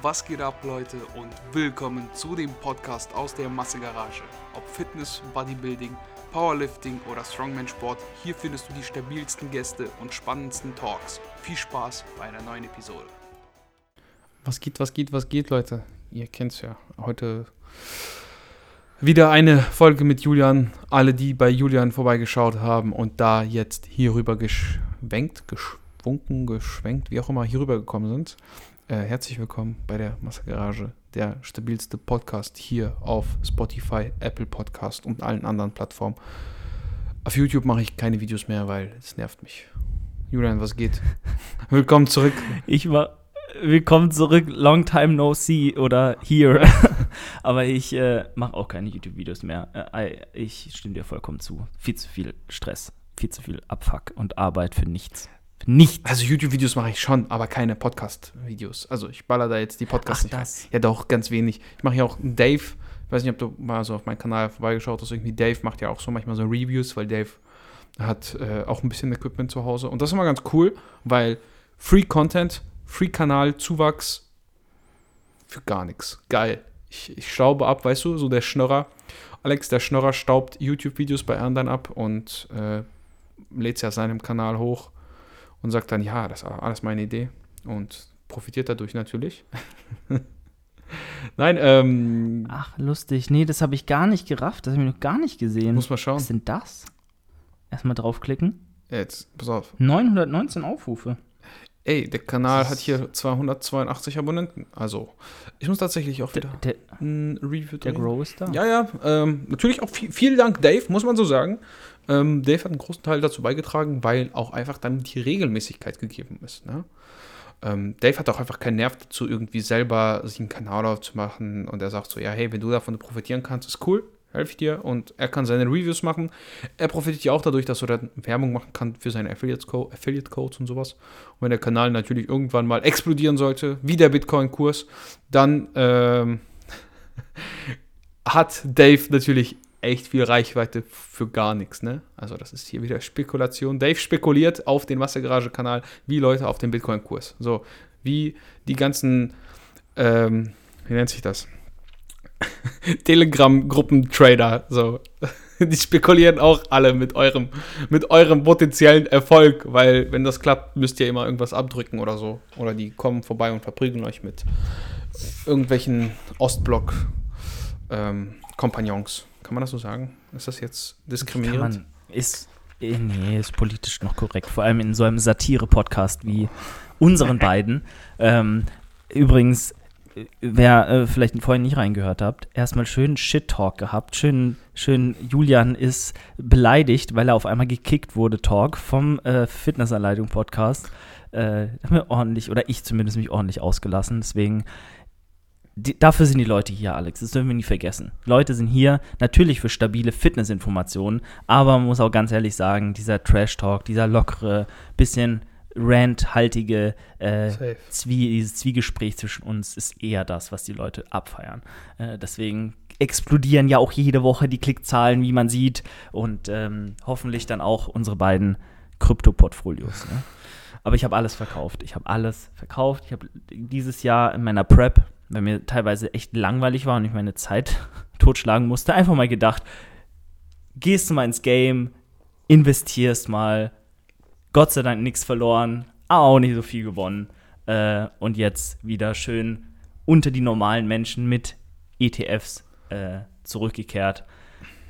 Was geht ab, Leute, und willkommen zu dem Podcast aus der Massegarage. Ob Fitness, Bodybuilding, Powerlifting oder Strongman-Sport, hier findest du die stabilsten Gäste und spannendsten Talks. Viel Spaß bei einer neuen Episode. Was geht, was geht, was geht, Leute? Ihr kennt's ja. Heute wieder eine Folge mit Julian. Alle, die bei Julian vorbeigeschaut haben und da jetzt hierüber geschwenkt, geschwunken, geschwenkt, wie auch immer hierüber gekommen sind. Äh, herzlich willkommen bei der Massegarage, der stabilste Podcast hier auf Spotify, Apple Podcast und allen anderen Plattformen. Auf YouTube mache ich keine Videos mehr, weil es nervt mich. Julian, was geht? willkommen zurück. Ich war willkommen zurück, long time no see oder here. Aber ich äh, mache auch keine YouTube-Videos mehr. Äh, ich stimme dir vollkommen zu. Viel zu viel Stress, viel zu viel Abfuck und Arbeit für nichts. Nichts. Also YouTube-Videos mache ich schon, aber keine Podcast-Videos. Also ich baller da jetzt die Podcasts Ach, nicht rein. das. Ja, doch, ganz wenig. Ich mache ja auch Dave, ich weiß nicht, ob du mal so auf meinen Kanal vorbeigeschaut hast, irgendwie Dave macht ja auch so manchmal so Reviews, weil Dave hat äh, auch ein bisschen Equipment zu Hause. Und das ist immer ganz cool, weil Free Content, Free Kanal, Zuwachs für gar nichts. Geil. Ich, ich staube ab, weißt du, so der Schnörrer. Alex, der Schnörrer staubt YouTube-Videos bei anderen ab und äh, lädt sie auf seinem Kanal hoch und sagt dann, ja, das war alles meine Idee und profitiert dadurch natürlich. Nein, ähm, Ach, lustig. Nee, das habe ich gar nicht gerafft. Das habe ich noch gar nicht gesehen. muss man schauen. Was sind das? Erstmal draufklicken. Jetzt, pass auf. 919 Aufrufe. Ey, der Kanal hat hier 282 Abonnenten. Also, ich muss tatsächlich auch Der, wieder der, ein Review der. Grow ist da. Ja, ja, ähm, natürlich auch viel, vielen Dank, Dave, muss man so sagen. Ähm, Dave hat einen großen Teil dazu beigetragen, weil auch einfach dann die Regelmäßigkeit gegeben ist. Ne? Ähm, Dave hat auch einfach keinen Nerv dazu, irgendwie selber sich einen Kanal aufzumachen und er sagt so, ja, hey, wenn du davon profitieren kannst, ist cool, helfe ich dir und er kann seine Reviews machen. Er profitiert ja auch dadurch, dass er dann Werbung machen kann für seine Affiliate-Co- Affiliate-Codes und sowas. Und wenn der Kanal natürlich irgendwann mal explodieren sollte, wie der Bitcoin-Kurs, dann ähm, hat Dave natürlich echt viel Reichweite für gar nichts, ne? Also das ist hier wieder Spekulation. Dave spekuliert auf den Massegarage-Kanal wie Leute auf den Bitcoin-Kurs. So, wie die ganzen, ähm, wie nennt sich das? Telegram-Gruppen-Trader, so. Die spekulieren auch alle mit eurem, mit eurem potenziellen Erfolg, weil wenn das klappt, müsst ihr immer irgendwas abdrücken oder so. Oder die kommen vorbei und verprügeln euch mit irgendwelchen Ostblock ähm. Kann man das so sagen? Ist das jetzt Kann diskriminierend? man, ist, äh, nee, ist politisch noch korrekt. Vor allem in so einem Satire-Podcast wie unseren beiden. Ähm, übrigens, wer äh, vielleicht vorhin nicht reingehört habt, erstmal schön Shit-Talk gehabt. Schön, schön, Julian ist beleidigt, weil er auf einmal gekickt wurde, Talk vom äh, Fitnessanleitung-Podcast. Äh, haben wir ordentlich, oder ich zumindest mich ordentlich ausgelassen. Deswegen die, dafür sind die Leute hier, Alex. Das dürfen wir nie vergessen. Leute sind hier natürlich für stabile Fitnessinformationen, aber man muss auch ganz ehrlich sagen, dieser Trash-Talk, dieser lockere, bisschen ranthaltige äh. Zwie dieses Zwiegespräch zwischen uns ist eher das, was die Leute abfeiern. Äh, deswegen explodieren ja auch jede Woche die Klickzahlen, wie man sieht, und ähm, hoffentlich dann auch unsere beiden Krypto-Portfolios. Ne? Aber ich habe alles verkauft. Ich habe alles verkauft. Ich habe dieses Jahr in meiner Prep, weil mir teilweise echt langweilig war und ich meine Zeit totschlagen musste, einfach mal gedacht, gehst du mal ins Game, investierst mal, Gott sei Dank nichts verloren, aber auch nicht so viel gewonnen. Äh, und jetzt wieder schön unter die normalen Menschen mit ETFs äh, zurückgekehrt.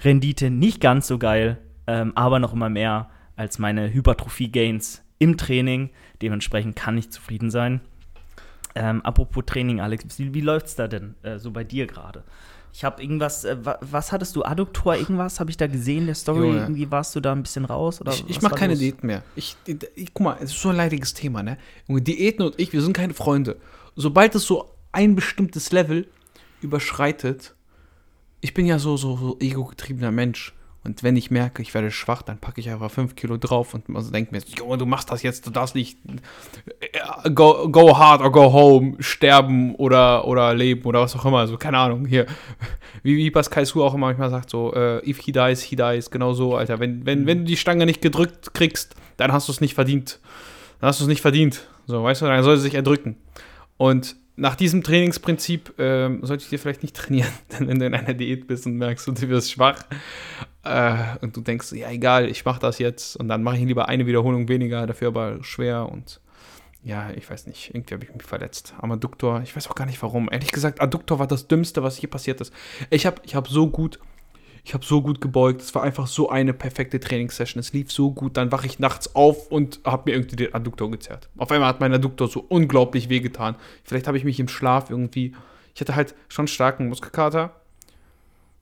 Rendite nicht ganz so geil, ähm, aber noch immer mehr als meine Hypertrophie-Gains im Training. Dementsprechend kann ich zufrieden sein. Ähm, apropos Training, Alex, wie, wie läuft's da denn äh, so bei dir gerade? Ich habe irgendwas, äh, wa, was hattest du, Adduktor, irgendwas habe ich da gesehen, der Story, Junge. irgendwie warst du da ein bisschen raus? Oder Ich, ich mache keine los? Diäten mehr. Ich, ich, ich, guck mal, es ist so ein leidiges Thema, ne? Junge, Diäten und ich, wir sind keine Freunde. Sobald es so ein bestimmtes Level überschreitet, ich bin ja so, so, so ego-getriebener Mensch. Und wenn ich merke, ich werde schwach, dann packe ich einfach 5 Kilo drauf und man denkt mir, Junge, du machst das jetzt, du darfst nicht äh, go, go hard or go home, sterben oder, oder leben oder was auch immer. Also keine Ahnung, hier. Wie, wie Pascal Su auch immer manchmal sagt, so, äh, if he dies, he dies, genau so, Alter. Wenn, wenn, wenn du die Stange nicht gedrückt kriegst, dann hast du es nicht verdient. Dann hast du es nicht verdient. So, weißt du, dann soll sie sich erdrücken. Und nach diesem Trainingsprinzip ähm, sollte ich dir vielleicht nicht trainieren, denn wenn du in einer Diät bist und merkst, du wirst schwach äh, und du denkst, ja egal, ich mache das jetzt und dann mache ich lieber eine Wiederholung weniger, dafür aber schwer und ja, ich weiß nicht, irgendwie habe ich mich verletzt. Am Adduktor, ich weiß auch gar nicht warum. Ehrlich gesagt, Adduktor war das Dümmste, was hier passiert ist. Ich habe ich hab so gut ich habe so gut gebeugt. Es war einfach so eine perfekte Trainingssession. Es lief so gut. Dann wache ich nachts auf und habe mir irgendwie den Adduktor gezerrt. Auf einmal hat mein Adduktor so unglaublich wehgetan. Vielleicht habe ich mich im Schlaf irgendwie. Ich hatte halt schon starken Muskelkater.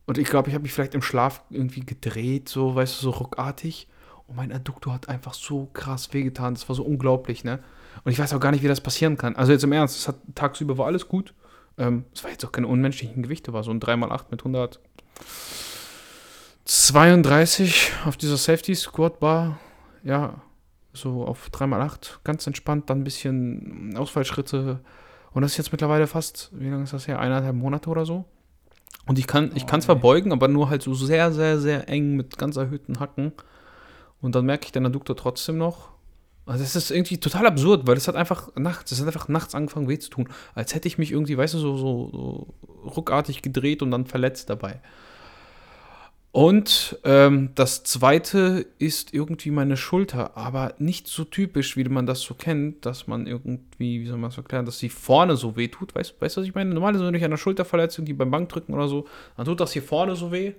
Und ich glaube, ich habe mich vielleicht im Schlaf irgendwie gedreht, so, weißt du, so ruckartig. Und mein Adduktor hat einfach so krass wehgetan. Das war so unglaublich, ne? Und ich weiß auch gar nicht, wie das passieren kann. Also jetzt im Ernst, es hat tagsüber war alles gut. Ähm, es war jetzt auch keine unmenschlichen Gewichte, war so ein 3x8 mit 100. 32 auf dieser Safety Squad Bar. Ja, so auf 3x8, ganz entspannt, dann ein bisschen Ausfallschritte. Und das ist jetzt mittlerweile fast, wie lange ist das her? Eineinhalb Monate oder so. Und ich kann, ich Oh, kann zwar ey. beugen, aber nur halt so sehr, sehr, sehr eng mit ganz erhöhten Hacken. Und dann merke ich den Adduktor trotzdem noch. Also das ist irgendwie total absurd, weil es hat einfach nachts, es hat einfach nachts angefangen weh zu tun. Als hätte ich mich irgendwie, weißt du, so, so, so ruckartig gedreht und dann verletzt dabei. Und ähm, das zweite ist irgendwie meine Schulter, aber nicht so typisch, wie man das so kennt, dass man irgendwie, wie soll man das erklären, dass sie vorne so weh tut. Weißt weißt du, was ich meine? Normalerweise, wenn du dich an der Schulter verletzt, irgendwie beim Bankdrücken oder so, dann tut das hier vorne so weh.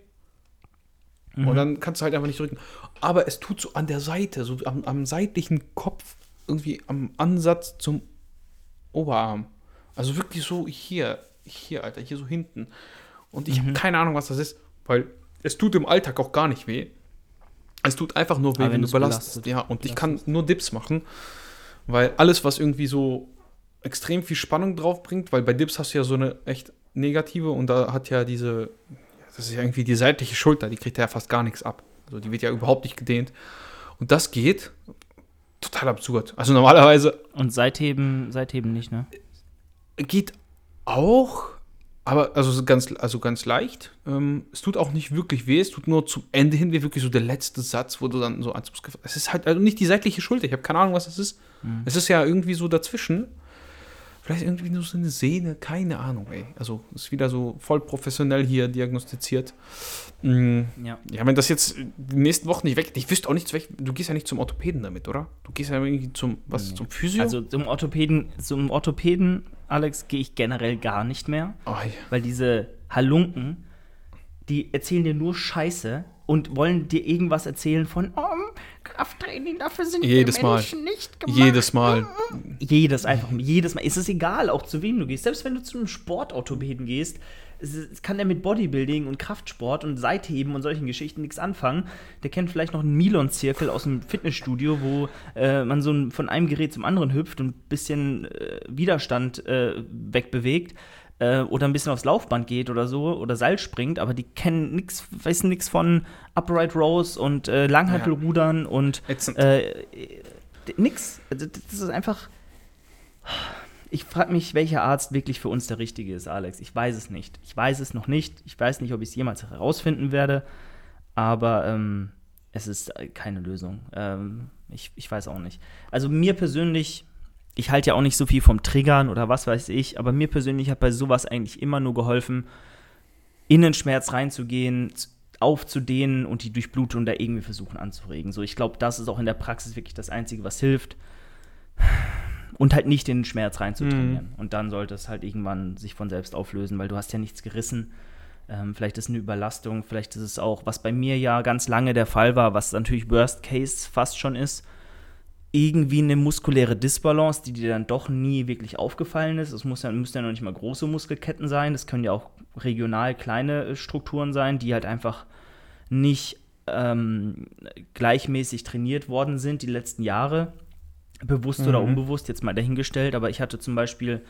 Und dann kannst du halt einfach nicht drücken. Aber es tut so an der Seite, so am, am seitlichen Kopf, irgendwie am Ansatz zum Oberarm. Also wirklich so hier, hier, Alter, hier so hinten. Und ich habe keine Ahnung, was das ist, weil es tut im Alltag auch gar nicht weh. Es tut einfach nur weh, wenn, wenn du belastest. belastet. Ja, und ich kann nur Dips machen, weil alles, was irgendwie so extrem viel Spannung drauf bringt, weil bei Dips hast du ja so eine echt negative und da hat ja diese, das ist ja irgendwie die seitliche Schulter, die kriegt ja fast gar nichts ab. Also die wird ja überhaupt nicht gedehnt. Und das geht total absurd. Also normalerweise Und seitheben, seitheben nicht, ne? geht auch, aber also so ganz, also ganz leicht. Ähm, es tut auch nicht wirklich weh, es tut nur zum Ende hin weh, wirklich so der letzte Satz, wo du dann so Muskel. Es ist halt also nicht die seitliche Schulter, ich habe keine Ahnung, was das ist. Es ist ja irgendwie so dazwischen. Vielleicht irgendwie nur so eine Sehne, keine Ahnung, ey. Also ist wieder so voll professionell hier diagnostiziert. Mm, Ja. Ja, wenn das jetzt die nächsten Wochen nicht weg, ich wüsste auch nicht, zu welch- du gehst ja nicht zum Orthopäden damit, oder? Du gehst ja irgendwie zum, was, Nee. zum Physio? Also zum Orthopäden, zum Orthopäden, Alex, gehe ich generell gar nicht mehr. oh, ja. Weil diese Halunken, die erzählen dir nur Scheiße und wollen dir irgendwas erzählen von oh, Krafttraining, dafür sind wir Jedes Mal. Menschen nicht gemacht. jedes Mal. Jedes einfach, jedes Mal. Es ist egal, auch zu wem du gehst. Selbst wenn du zu einem Sportorthopäden gehst, kann der mit Bodybuilding und Kraftsport und Seitheben und solchen Geschichten nichts anfangen. Der kennt vielleicht noch einen Milon-Zirkel aus dem Fitnessstudio, wo äh, man so ein, von einem Gerät zum anderen hüpft und ein bisschen äh, Widerstand äh, wegbewegt. Äh, oder ein bisschen aufs Laufband geht oder so oder Seil springt, aber die kennen nichts, wissen nichts von Upright Rows und äh, Langhantelrudern und Ätzend. äh, d- nix. Also, Das ist einfach. Ich frage mich, welcher Arzt wirklich für uns der richtige ist, Alex. Ich weiß es nicht. Ich weiß es noch nicht. Ich weiß nicht, ob ich es jemals herausfinden werde. Aber ähm, es ist äh, keine Lösung. Ähm, ich, ich weiß auch nicht. Also mir persönlich, ich halte ja auch nicht so viel vom Triggern oder was weiß ich, aber mir persönlich hat bei sowas eigentlich immer nur geholfen, in den Schmerz reinzugehen, aufzudehnen und die Durchblutung da irgendwie versuchen anzuregen. So, ich glaube, das ist auch in der Praxis wirklich das Einzige, was hilft. Und halt nicht in den Schmerz reinzutrainieren. Und dann sollte es halt irgendwann sich von selbst auflösen, weil du hast ja nichts gerissen. Ähm, vielleicht ist es eine Überlastung, vielleicht ist es auch, was bei mir ja ganz lange der Fall war, was natürlich Worst Case fast schon ist, irgendwie eine muskuläre Disbalance, die dir dann doch nie wirklich aufgefallen ist. Es muss ja, müssen ja noch nicht mal große Muskelketten sein, das können ja auch regional kleine äh, Strukturen sein, die halt einfach nicht ähm, gleichmäßig trainiert worden sind die letzten Jahre, bewusst oder unbewusst, jetzt mal dahingestellt. Aber ich hatte zum Beispiel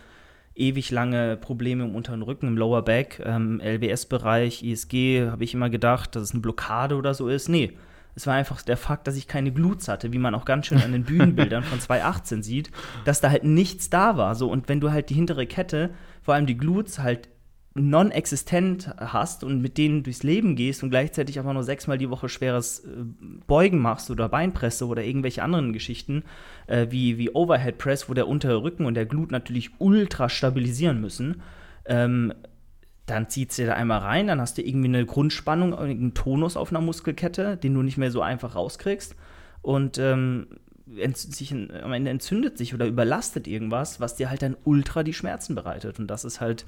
ewig lange Probleme im unteren Rücken, im Lower Back, ähm, LWS-Bereich, ISG, habe ich immer gedacht, dass es eine Blockade oder so ist. Nee, es war einfach der Fakt, dass ich keine Glutes hatte, wie man auch ganz schön an den Bühnenbildern von 2018 sieht, dass da halt nichts da war. So, und wenn du halt die hintere Kette, vor allem die Glutes, halt non-existent hast und mit denen durchs Leben gehst und gleichzeitig einfach nur sechsmal die Woche schweres äh, Beugen machst oder Beinpresse oder irgendwelche anderen Geschichten, äh, wie, wie Overhead Press, wo der untere Rücken und der Glut natürlich ultra stabilisieren müssen, ähm, dann zieht es dir da einmal rein, dann hast du irgendwie eine Grundspannung, einen Tonus auf einer Muskelkette, den du nicht mehr so einfach rauskriegst. Und ähm, sich, am Ende entzündet sich oder überlastet irgendwas, was dir halt dann ultra die Schmerzen bereitet. Und das ist halt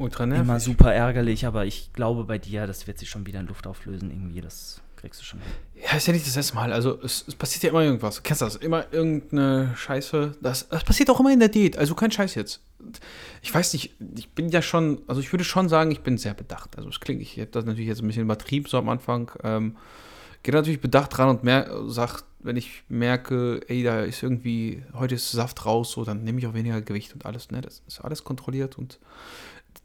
Ultra nervig. immer super ärgerlich, aber ich glaube bei dir, das wird sich schon wieder in Luft auflösen irgendwie. Das kriegst du schon hin. Ja, ist ja nicht das erste Mal. Also es, es passiert ja immer irgendwas. Du kennst das? Immer irgendeine Scheiße. Das, das passiert auch immer in der Diät. Also kein Scheiß jetzt. Ich weiß nicht, ich bin ja schon, also ich würde schon sagen, ich bin sehr bedacht. Also es klingt, ich habe das natürlich jetzt ein bisschen übertrieben so am Anfang. Ähm, gehe natürlich bedacht dran und mer sag, wenn ich merke, ey, da ist irgendwie, heute ist Saft raus, so, dann nehme ich auch weniger Gewicht und alles, ne? Das ist alles kontrolliert und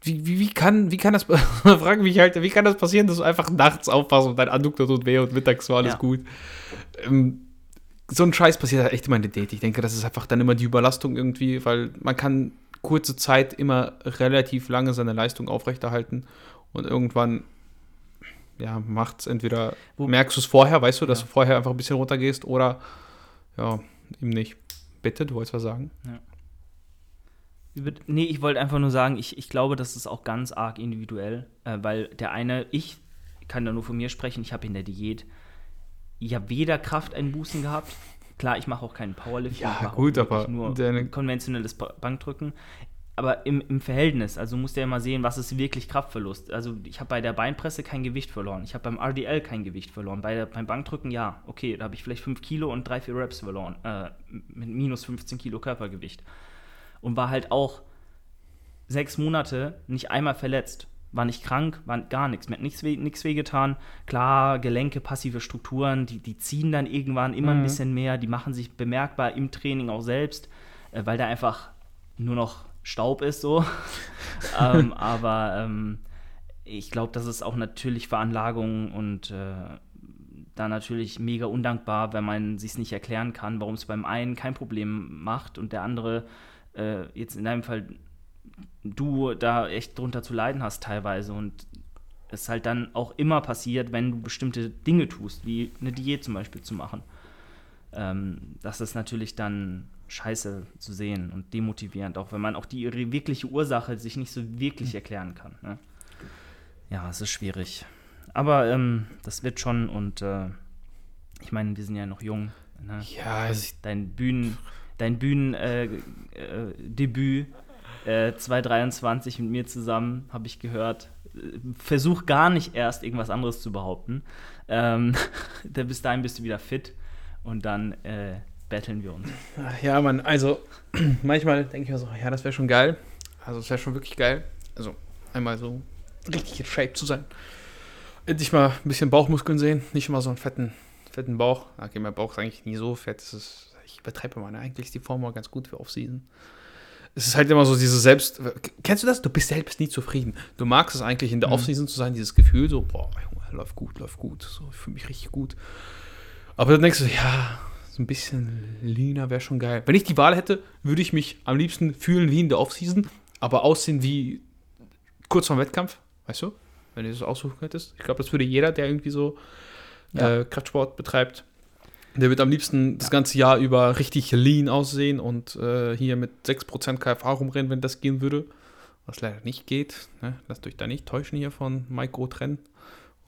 wie, wie, wie, kann, wie kann das, frage mich halt, wie kann das passieren, dass du einfach nachts aufpasst und dein Adduktor tut weh und mittags war alles Ja. gut. Ähm, so ein Scheiß passiert halt echt immer in der Date. Ich denke, das ist einfach dann immer die Überlastung irgendwie, weil man kann kurze Zeit immer relativ lange seine Leistung aufrechterhalten und irgendwann ja, macht es entweder, Wo- merkst du es vorher, weißt du, dass Ja. du vorher einfach ein bisschen runtergehst oder ja, eben nicht. Bitte, du wolltest was sagen? Über- Nee, ich wollte einfach nur sagen, ich, ich glaube, das ist auch ganz arg individuell, äh, weil der eine, ich kann da nur von mir sprechen, ich habe in der Diät, ich habe weder Krafteinbußen gehabt, klar, ich mache auch keinen Powerlifting, Ja, ich mache auch gut, aber nur konventionelles Ba- Bankdrücken, aber im, im Verhältnis, also musst du ja mal sehen, was ist wirklich Kraftverlust. Also ich habe bei der Beinpresse kein Gewicht verloren, ich habe beim RDL kein Gewicht verloren, bei der, beim Bankdrücken ja, okay, da habe ich vielleicht 5 Kilo und 3, 4 Reps verloren, äh, mit minus 15 Kilo Körpergewicht und war halt auch sechs Monate nicht einmal verletzt. War nicht krank, war gar nichts. Mir hat nichts, weh, nichts wehgetan. Klar, Gelenke, passive Strukturen, die, die ziehen dann irgendwann immer ein Mhm. bisschen mehr. Die machen sich bemerkbar im Training auch selbst, äh, weil da einfach nur noch Staub ist so. ähm, aber ähm, ich glaube, das ist auch natürlich Veranlagung und äh, da natürlich mega undankbar, wenn man sich nicht erklären kann, warum es beim einen kein Problem macht und der andere äh, jetzt in deinem Fall du da echt drunter zu leiden hast teilweise und es halt dann auch immer passiert, wenn du bestimmte Dinge tust, wie eine Diät zum Beispiel zu machen. Ähm, das ist natürlich dann scheiße zu sehen und demotivierend, auch wenn man auch die wirkliche Ursache sich nicht so wirklich erklären kann. Ne? Ja, es ist schwierig. Aber ähm, das wird schon und äh, ich meine, wir sind ja noch jung. Ne? Ja, also dein Bühnen, dein Bühnendebüt äh, äh, 2023 mit mir zusammen, habe ich gehört. Äh, Versuch gar nicht erst irgendwas anderes zu behaupten. Ähm, bis dahin bist du wieder fit und dann äh, betteln wir uns. Ja, Mann, also manchmal denke ich mir so, ja, das wäre schon geil. Also es wäre schon wirklich geil. Also einmal so richtig in Shape zu sein. Endlich mal ein bisschen Bauchmuskeln sehen, nicht immer so einen fetten, fetten Bauch. Okay, mein Bauch ist eigentlich nie so fett. Das ist, mal, ne? Eigentlich ist die Form mal ganz gut für Off-Season. Es ist halt immer so diese Selbst... Kennst du das? Du bist selbst nie zufrieden. Du magst es eigentlich in der Mhm. Off-Season zu sein, dieses Gefühl so, boah, Junge, läuft gut, läuft gut. So, ich fühle mich richtig gut. Aber dann denkst du, ja, so ein bisschen leaner wäre schon geil. Wenn ich die Wahl hätte, würde ich mich am liebsten fühlen wie in der Offseason, aber aussehen wie kurz vorm Wettkampf, weißt du? Wenn du das aussuchen könntest. Ich glaube, das würde jeder, der irgendwie so Ja. äh, Kraftsport betreibt. Der wird am liebsten das ganze Jahr über richtig lean aussehen und äh, hier mit 6% KFA rumrennen, wenn das gehen würde. Was leider nicht geht. Ne? Lasst euch da nicht täuschen hier von Mike Trenn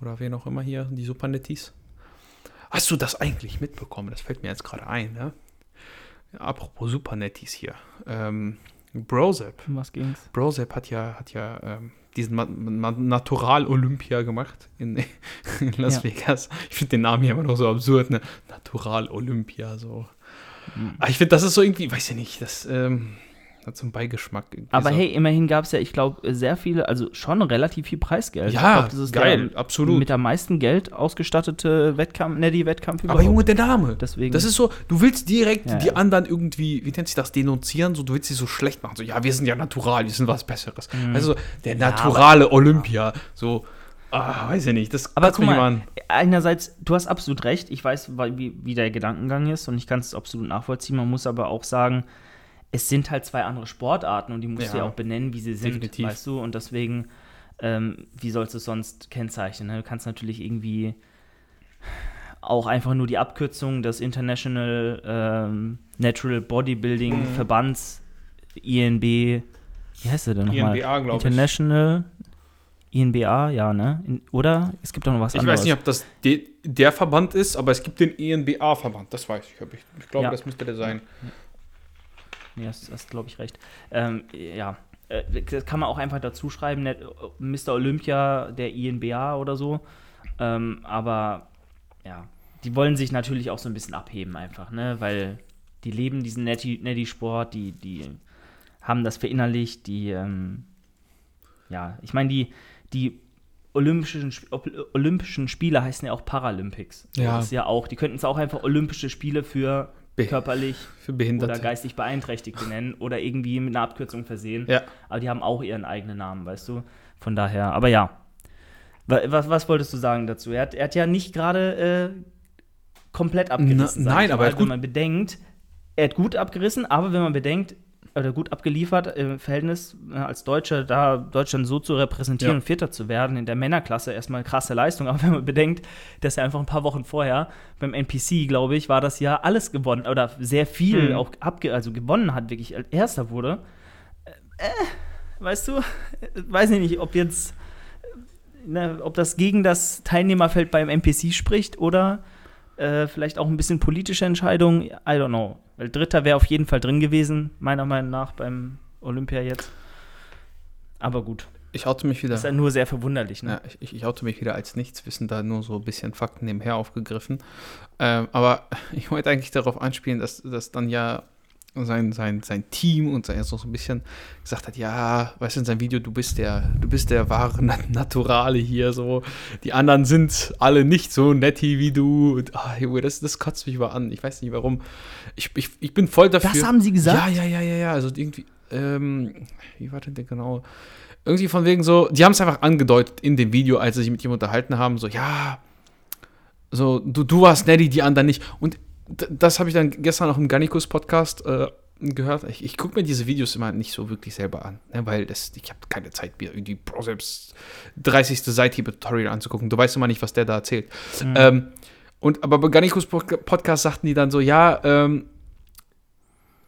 oder wen auch immer hier, die Supernettis. Hast du das eigentlich mitbekommen? Das fällt mir jetzt gerade ein. Ne? Apropos Supernettis hier. Ähm, Brozep. Um was ging's? Brozep hat ja, hat ja ähm, diesen Natural-Olympia gemacht in, in Las Ja. Vegas. Ich finde den Namen hier immer noch so absurd, ne? Natural-Olympia, so. Mhm. Aber ich finde, das ist so irgendwie, weiß ich nicht, das ähm, hat so einen Beigeschmack. irgendwie Aber hey, immerhin gab es ja, ich glaube, sehr viele, also schon relativ viel Preisgeld. ich ja, glaub, das ist geil, der absolut. mit am meisten Geld ausgestattete Wettkampf, Neddy-Wettkampf Aber Junge, der Name. Deswegen. Das ist so, du willst direkt Ja, die ja. anderen irgendwie, wie nennt sich das, denunzieren, so, du willst sie so schlecht machen. So, ja, wir sind ja natural, wir sind was Besseres. Mhm. Also, der naturale Olympia, so, ah, weiß ich nicht, das Aber guck mal, an. einerseits, du hast absolut recht, ich weiß, wie, wie der Gedankengang ist und ich kann es absolut nachvollziehen. Man muss aber auch sagen, es sind halt zwei andere Sportarten und die musst du Ja. ja auch benennen, wie sie sind, Definitiv. weißt du? Und deswegen, ähm, wie sollst du es sonst kennzeichnen? Ne? Du kannst natürlich irgendwie auch einfach nur die Abkürzung des International ähm, Natural Bodybuilding Mhm. Verbands INB, wie heißt der denn nochmal? INBA, glaub ich. International INBA, ja, ne? In, oder? Es gibt doch noch was Ich anderes. weiß nicht, ob das de der Verband ist, aber es gibt den ENBA-Verband. Das weiß ich. Ich, ich glaube, Ja. das müsste der sein. Nee, das hast glaube ich recht. Ähm, ja, äh, das kann man auch einfach dazu schreiben, Mr. Olympia der INBA oder so. Ähm, aber ja, die wollen sich natürlich auch so ein bisschen abheben einfach, ne? Weil die leben diesen Netty- Netty-Sport, die, die haben das verinnerlicht, die, ähm, ja, ich meine, die, die Olympischen, Olympischen Spiele heißen ja auch Paralympics. Ja. Das ist ja auch, die könnten es auch einfach Olympische Spiele für körperlich Für Behinderte. oder geistig Beeinträchtigte nennen oder irgendwie mit einer Abkürzung versehen. Ja. Aber die haben auch ihren eigenen Namen, weißt du? Von daher, aber ja. Wa- Was, was wolltest du sagen dazu? Er hat, er hat ja nicht gerade äh, komplett abgerissen. Na- nein, aber mal, er hat wenn man bedenkt, er hat gut abgerissen, aber wenn man bedenkt, oder gut abgeliefert im Verhältnis äh, als Deutscher, da Deutschland so zu repräsentieren Ja. und Vierter zu werden in der Männerklasse, erstmal krasse Leistung. Aber wenn man bedenkt, dass er einfach ein paar Wochen vorher beim NPC, glaube ich, war das ja alles gewonnen oder sehr viel Mhm. auch abge also gewonnen hat, wirklich als Erster wurde. Äh, weißt du, äh, weiß ich nicht, ob jetzt, äh, ne, ob das gegen das Teilnehmerfeld beim NPC spricht oder äh, vielleicht auch ein bisschen politische Entscheidung. I don't know. Weil Dritter wäre auf jeden Fall drin gewesen, meiner Meinung nach, beim Olympia jetzt. Aber gut, Ich oute mich wieder. ist ja nur sehr verwunderlich, ne? Ja, ich, ich, ich oute mich wieder als Nichtswissen, da nur so ein bisschen Fakten nebenher aufgegriffen. Ähm, aber ich wollte eigentlich darauf anspielen, dass, dass dann ja sein, sein, sein Team und sein so ein bisschen gesagt hat, ja, weißt du, in seinem Video, du bist der, du bist der wahre Nat- Naturale hier, so. Die anderen sind alle nicht so netti wie du. Und, ah, Junge, das, das kotzt mich mal an. Ich weiß nicht warum. Ich, ich, ich bin voll dafür. Das haben sie gesagt? Ja, ja, ja, ja, ja. Also irgendwie, ähm, wie war denn der genau? Irgendwie von wegen so, die haben es einfach angedeutet in dem Video, als sie sich mit ihm unterhalten haben, so, ja, so, du, du warst Neddy, die anderen nicht. Und das habe ich dann gestern auch im Gannikus Podcast äh, gehört. Ich, ich gucke mir diese Videos immer nicht so wirklich selber an, ne, weil das, ich habe keine Zeit, mir irgendwie Proseps 30. Seithebe-Tutorial anzugucken. Du weißt immer nicht, was der da erzählt. Mhm. Ähm, und aber bei Gannikus Pod- Podcast sagten die dann so, ja, ähm,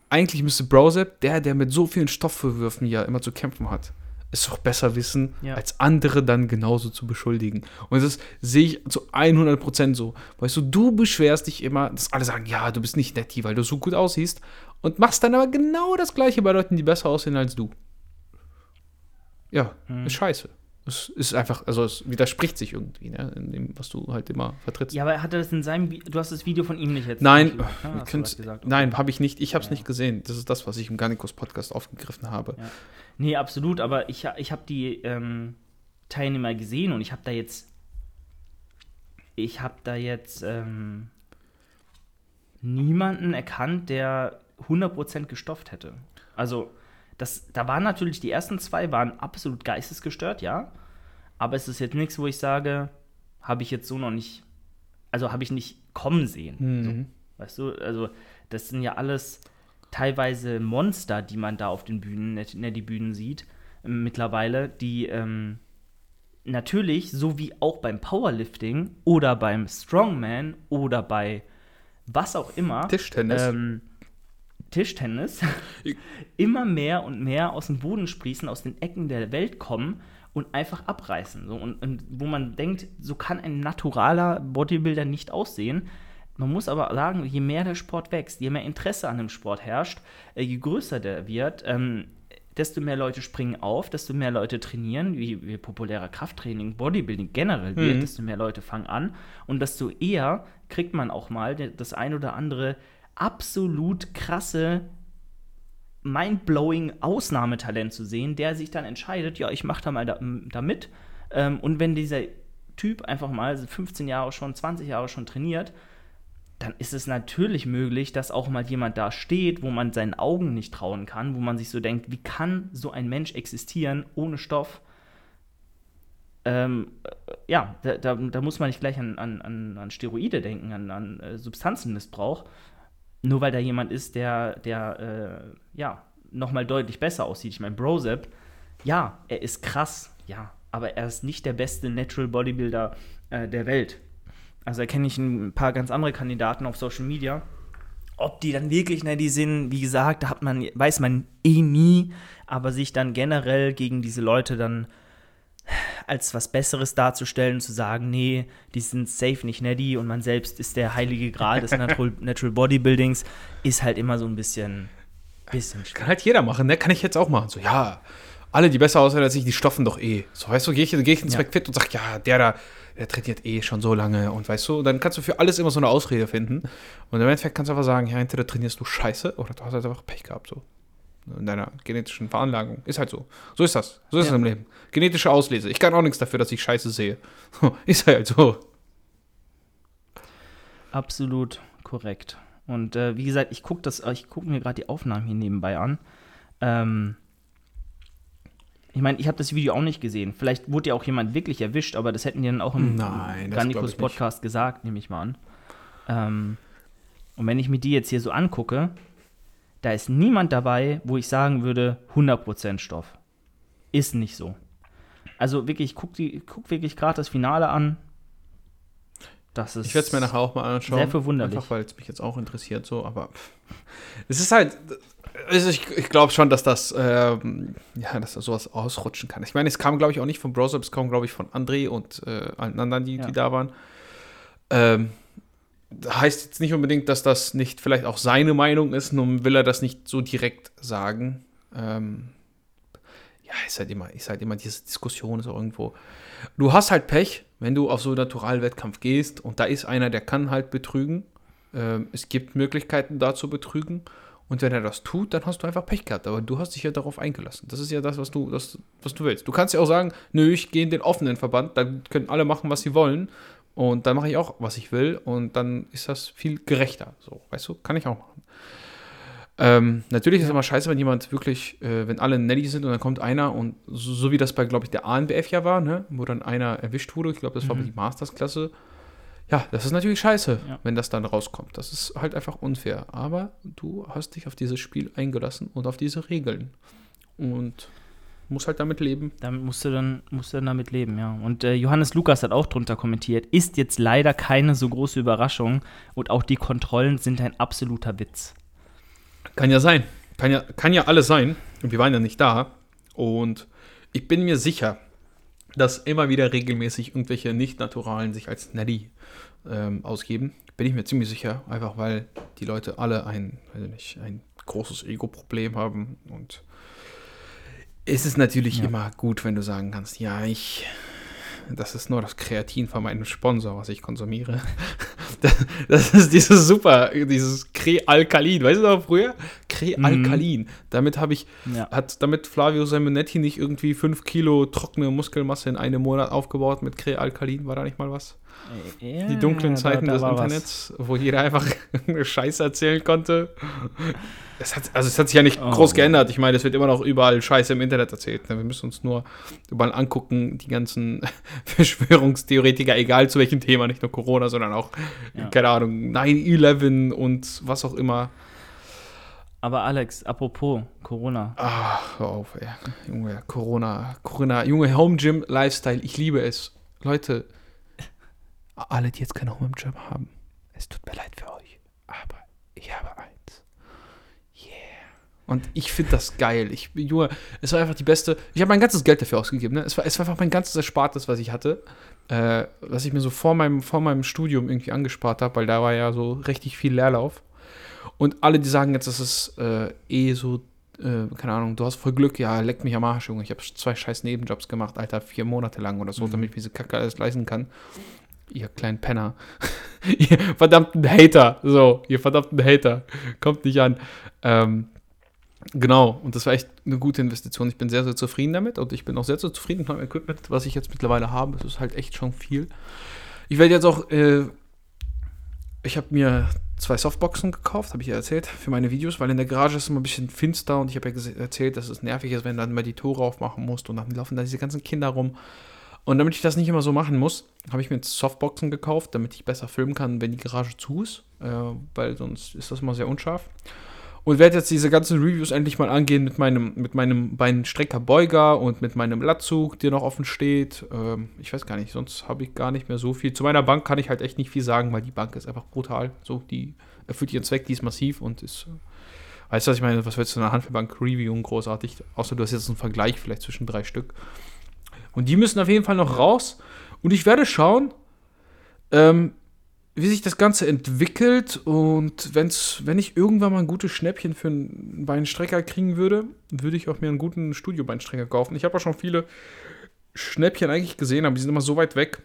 eigentlich müsste Brosep, der, der mit so vielen Stoffverwürfen ja immer zu kämpfen hat, es doch besser wissen, Ja. als andere dann genauso zu beschuldigen. Und das sehe ich zu 100% so. Weißt du, du beschwerst dich immer, dass alle sagen, ja, du bist nicht netti, weil du so gut aussiehst und machst dann aber genau das Gleiche bei Leuten, die besser aussehen als du. Ja, Mhm. ist scheiße. Es ist einfach, also es widerspricht sich irgendwie, ne, in dem, was du halt immer vertrittst. Ja, aber hat er das in seinem Du hast das Video von ihm nicht jetzt Nein, Ah. Nein, habe ich nicht. Ich habe es Ja. nicht gesehen. Das ist das, was ich im Garnicus Podcast aufgegriffen habe. Ja. Nee, absolut, aber ich, ich habe die ähm, Teilnehmer gesehen und ich habe da jetzt. Ich habe da jetzt ähm, niemanden erkannt, der 100% gestofft hätte. Also, das, da waren natürlich, die ersten zwei waren absolut geistesgestört, ja. Aber es ist jetzt nichts, wo ich sage, habe ich jetzt so noch nicht, also habe ich nicht kommen sehen. Mhm. Weißt du, also das sind ja alles teilweise Monster, die man da auf den Bühnen, ne, die Bühnen sieht, ähm, mittlerweile, die ähm, natürlich, so wie auch beim Powerlifting oder beim Strongman oder bei was auch immer, Tischtennis. ähm, Tischtennis, immer mehr und mehr aus dem Boden sprießen, aus den Ecken der Welt kommen und einfach abreißen. So, und, und wo man denkt, so kann ein naturaler Bodybuilder nicht aussehen. Man muss aber sagen, je mehr der Sport wächst, je mehr Interesse an dem Sport herrscht, äh, je größer der wird, ähm, desto mehr Leute springen auf, desto mehr Leute trainieren, wie, wie populärer Krafttraining, Bodybuilding generell wird, Mhm. desto mehr Leute fangen an und desto eher kriegt man auch mal das ein oder andere absolut krasse mindblowing Ausnahmetalent zu sehen, der sich dann entscheidet, ja, ich mache da mal da, da mit. Ähm, und wenn dieser Typ einfach mal 15 Jahre schon, 20 Jahre schon trainiert, dann ist es natürlich möglich, dass auch mal jemand da steht, wo man seinen Augen nicht trauen kann, wo man sich so denkt, wie kann so ein Mensch existieren ohne Stoff? Ähm, äh, ja, da, da, da muss man nicht gleich an, an, an, Steroide denken, an, an äh, Substanzenmissbrauch. nur weil da jemand ist, der, der äh, ja, nochmal deutlich besser aussieht. Ich meine, Brozep, ja, er ist krass, ja, aber er ist nicht der beste Natural Bodybuilder äh, der Welt. Also da kenne ich ein paar ganz andere Kandidaten auf Social Media. Ob die dann wirklich ne, die sind, wie gesagt, da hat man, weiß man eh nie, aber sich dann generell gegen diese Leute dann als was Besseres darzustellen und zu sagen, nee, die sind safe nicht Neddy und man selbst ist der heilige Gral des Natural, Natural Bodybuildings, ist halt immer so ein bisschen, bisschen Kann halt jeder machen, ne? Kann ich jetzt auch machen. So, ja, alle, die besser aussehen als ich, die stoffen doch eh. So, weißt du, gehe ich, geh ich ins Ja. McFit und sag, ja, der da, der trainiert eh schon so lange und weißt du, dann kannst du für alles immer so eine Ausrede finden. Und im Endeffekt kannst du einfach sagen, ja, entweder trainierst du scheiße oder du hast halt einfach Pech gehabt, so. In deiner genetischen Veranlagung. Ist halt so. So ist das. So ist Ja. es im Leben. Genetische Auslese. Ich kann auch nichts dafür, dass ich scheiße sehe. ist halt so. Absolut korrekt. Und äh, wie gesagt, ich gucke ich gucke mir gerade die Aufnahmen hier nebenbei an. Ähm, ich meine, ich habe das Video auch nicht gesehen. Vielleicht wurde ja auch jemand wirklich erwischt, aber das hätten die dann auch im Nein, Gannikus. Podcast gesagt, nehme ich mal an. Ähm, und wenn ich mir die jetzt hier so angucke, da ist niemand dabei, wo ich sagen würde, 100% Stoff. Ist nicht so. Also wirklich, ich gucke guck wirklich gerade das Finale an. Das ist Ich werde es mir nachher auch mal anschauen. sehr verwunderlich. Einfach weil es mich jetzt auch interessiert, so, aber es ist halt. Also ich ich glaube schon, dass das, ähm, ja, dass da sowas ausrutschen kann. Ich meine, es kam, glaube ich, auch nicht von Browser, es kam, glaube ich, von André und äh, allen anderen, die, Ja. die da waren. Ähm, heißt jetzt nicht unbedingt, dass das nicht vielleicht auch seine Meinung ist, nur will er das nicht so direkt sagen. Ähm, ja, ist halt immer, ist halt immer diese Diskussion so irgendwo. Du hast halt Pech, wenn du auf so einen Naturalwettkampf gehst und da ist einer, der kann halt betrügen. Ähm, es gibt Möglichkeiten, da zu betrügen. Und wenn er das tut, dann hast du einfach Pech gehabt. Aber du hast dich ja darauf eingelassen. Das ist ja das, was du, das, was du willst. Du kannst ja auch sagen, nö, ich gehe in den offenen Verband, dann können alle machen, was sie wollen. Und dann mache ich auch, was ich will. Und dann ist das viel gerechter. So, weißt du, kann ich auch machen. Ähm, natürlich ist es immer scheiße, wenn jemand wirklich, äh, wenn alle Nelly sind und dann kommt einer und so, so wie das bei, glaube ich, der ANBF ja war, ne, wo dann einer erwischt wurde, ich glaube, das war Mhm. die Mastersklasse. Ja, das ist natürlich scheiße, Ja. wenn das dann rauskommt. Das ist halt einfach unfair. Aber du hast dich auf dieses Spiel eingelassen und auf diese Regeln. Und musst halt damit leben. Damit musst du dann, musst du dann damit leben, ja. Und äh, Johannes Lukas hat auch drunter kommentiert, ist jetzt leider keine so große Überraschung und auch die Kontrollen sind ein absoluter Witz. Kann ja sein. Kann ja, kann ja alles sein. Und wir waren ja nicht da. Und ich bin mir sicher, dass immer wieder regelmäßig irgendwelche Nicht-Naturalen sich als Nelly ähm, ausgeben. Bin ich mir ziemlich sicher. Einfach weil die Leute alle ein, ich nicht, ein großes Ego-Problem haben. Und es ist natürlich Ja. immer gut, wenn du sagen kannst, ja, ich. Das ist nur das Kreatin von meinem Sponsor, was ich konsumiere. Das, das ist dieses super, dieses Krealkalin. Weißt du noch früher? Krealkalin. Damit habe ich, Ja. hat damit Flavio Simonetti nicht irgendwie 5 Kilo trockene Muskelmasse in einem Monat aufgebaut mit Krealkalin? War da nicht mal was? Die dunklen Zeiten des Internets, wo jeder einfach Scheiße erzählen konnte. Es hat, also es hat sich ja nicht Oh. groß geändert. Ich meine, es wird immer noch überall Scheiße im Internet erzählt. Wir müssen uns nur überall angucken, die ganzen Verschwörungstheoretiker, egal zu welchem Thema, nicht nur Corona, sondern auch, Ja. keine Ahnung, 9-11 und was auch immer. Aber Alex, apropos Corona. Ach, hör auf, ey. Junge, Corona, Corona, Junge, Home Gym Lifestyle, ich liebe es. Leute, alle, die jetzt keine Home Gym haben, es tut mir leid für euch, aber ich habe eins. Yeah. Und ich finde das geil. Ich, Junge, es war einfach die beste. Ich habe mein ganzes Geld dafür ausgegeben. Ne? Es, war, es war einfach mein ganzes Erspartes, was ich hatte. Äh, was ich mir so vor meinem, vor meinem Studium irgendwie angespart habe, weil da war ja so richtig viel Leerlauf. Und alle, die sagen jetzt, das ist äh, eh so, äh, keine Ahnung, du hast voll Glück, ja, leck mich am Arsch, Junge. Ich habe zwei scheiß Nebenjobs gemacht, Alter, vier Monate lang oder so, Mhm. damit ich diese Kacke alles leisten kann. Ihr kleinen Penner. ihr verdammten Hater. So, ihr verdammten Hater. Kommt nicht an. Ähm, genau, und das war echt eine gute Investition. Ich bin sehr, sehr zufrieden damit und ich bin auch sehr, sehr zufrieden mit meinem Equipment, was ich jetzt mittlerweile habe. Es ist halt echt schon viel. Ich werde jetzt auch, äh, ich habe mir zwei Softboxen gekauft, habe ich ja erzählt, für meine Videos, weil in der Garage ist immer ein bisschen finster und ich habe ja erzählt, dass es nervig ist, wenn du dann mal die Tore aufmachen musst und dann laufen da diese ganzen Kinder rum. Und damit ich das nicht immer so machen muss, habe ich mir jetzt Softboxen gekauft, damit ich besser filmen kann, wenn die Garage zu ist, äh, weil sonst ist das immer sehr unscharf. Und werde jetzt diese ganzen Reviews endlich mal angehen mit meinem, mit meinem Beinstrecker Beuger und mit meinem Latzug, der noch offen steht. Ähm, ich weiß gar nicht, sonst habe ich gar nicht mehr so viel. Zu meiner Bank kann ich halt echt nicht viel sagen, weil die Bank ist einfach brutal. So, die erfüllt ihren Zweck, die ist massiv und ist. Weißt du, was ich meine? Was willst du in einer Handwerkbank reviewen? Großartig. Außer du hast jetzt einen Vergleich vielleicht zwischen drei Stück. Und die müssen auf jeden Fall noch raus. Und ich werde schauen, ähm, wie sich das Ganze entwickelt und wenn's, wenn ich irgendwann mal ein gutes Schnäppchen für einen Beinstrecker kriegen würde, würde ich auch mir einen guten Studio-Beinstrecker kaufen. Ich habe auch schon viele Schnäppchen eigentlich gesehen, aber die sind immer so weit weg.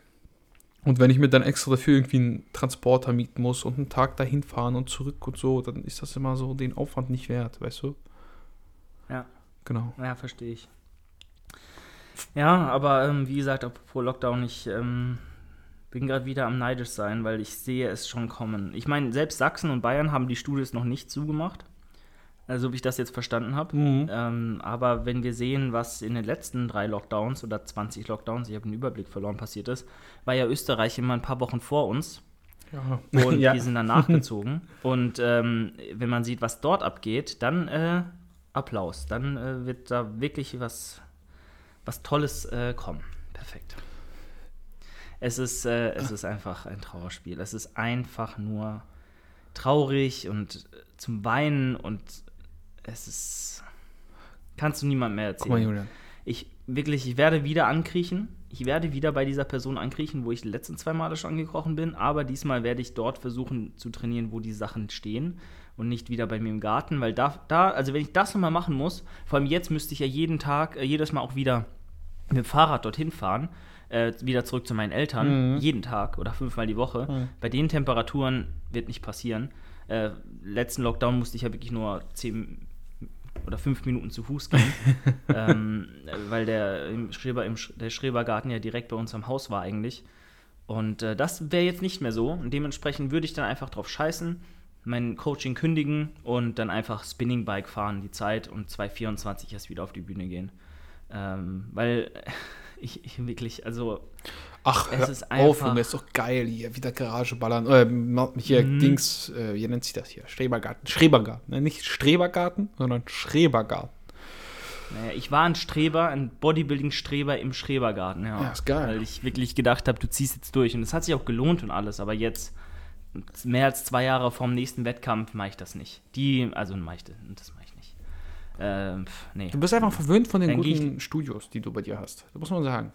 Und wenn ich mir dann extra dafür irgendwie einen Transporter mieten muss und einen Tag dahin fahren und zurück und so, dann ist das immer so den Aufwand nicht wert, weißt du? Ja. Genau. Ja, verstehe ich. Ja, aber ähm, wie gesagt, apropos Lockdown, ich ähm, bin gerade wieder am neidisch sein, weil ich sehe es schon kommen. Ich meine, selbst Sachsen und Bayern haben die Studios noch nicht zugemacht, also wie ich das jetzt verstanden habe. Mhm. Ähm, aber wenn wir sehen, was in den letzten drei Lockdowns oder 20 Lockdowns, ich habe den Überblick verloren, passiert ist, war ja Österreich immer ein paar Wochen vor uns. Ja. Und ja. die sind dann nachgezogen. und ähm, wenn man sieht, was dort abgeht, dann äh, Applaus. Dann äh, wird da wirklich was, was Tolles äh, kommen. Perfekt. Es ist, äh, es ist einfach ein Trauerspiel. Es ist einfach nur traurig und äh, zum Weinen und es ist. Kannst du niemandem mehr Guck mal, erzählen. Julian. Ich wirklich, ich werde wieder ankriechen. Ich werde wieder bei dieser Person ankriechen, wo ich die letzten zwei Male schon angekrochen bin. Aber diesmal werde ich dort versuchen zu trainieren, wo die Sachen stehen und nicht wieder bei mir im Garten, weil da, da also wenn ich das nochmal machen muss, vor allem jetzt müsste ich ja jeden Tag, äh, jedes Mal auch wieder mit dem Fahrrad dorthin fahren, äh, wieder zurück zu meinen Eltern, Mhm. jeden Tag oder fünfmal die Woche. Mhm. Bei den Temperaturen wird nicht passieren. Äh, letzten Lockdown musste ich ja wirklich nur zehn oder fünf Minuten zu Fuß gehen, ähm, weil der, im Schreber, im, der Schrebergarten ja direkt bei uns am Haus war eigentlich. Und äh, das wäre jetzt nicht mehr so. Und dementsprechend würde ich dann einfach drauf scheißen, mein Coaching kündigen und dann einfach Spinningbike fahren, die Zeit und 2,24 erst wieder auf die Bühne gehen. Ähm, weil ich, ich wirklich, also Ach, Es ist auf, Junge, ist doch geil hier. Wieder Garage ballern. Äh, hier, Mhm. Dings, äh, wie nennt sich das hier? Strebergarten. Schrebergarten. Ne? Nicht Strebergarten, sondern Schrebergarten. Naja, ich war ein Streber, ein Bodybuilding-Streber im Schrebergarten, ja. Ja, ist geil. Weil ich wirklich gedacht habe, du ziehst jetzt durch. Und es hat sich auch gelohnt und alles, aber jetzt, mehr als zwei Jahre vorm nächsten Wettkampf, mache ich das nicht. Die, also mache ich das, das mache. Ähm, nee. Du bist einfach verwöhnt von den Dann guten Studios, die du bei dir hast. Das muss man sagen.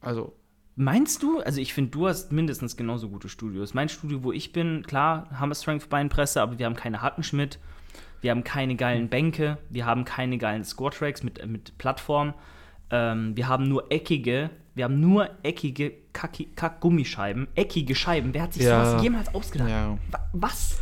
Also, Meinst du? Also ich finde, du hast mindestens genauso gute Studios. Mein Studio, wo ich bin, klar, haben wir Strength Beinpresse, aber wir haben keine Hackenschmidt, wir haben keine geilen Bänke, wir haben keine geilen Squat-Tracks mit, mit Plattform, ähm, wir haben nur eckige, wir haben nur eckige Kack-Gummischeiben, eckige Scheiben. Wer hat sich Ja. sowas jemals ausgedacht? ja. Wa- Was?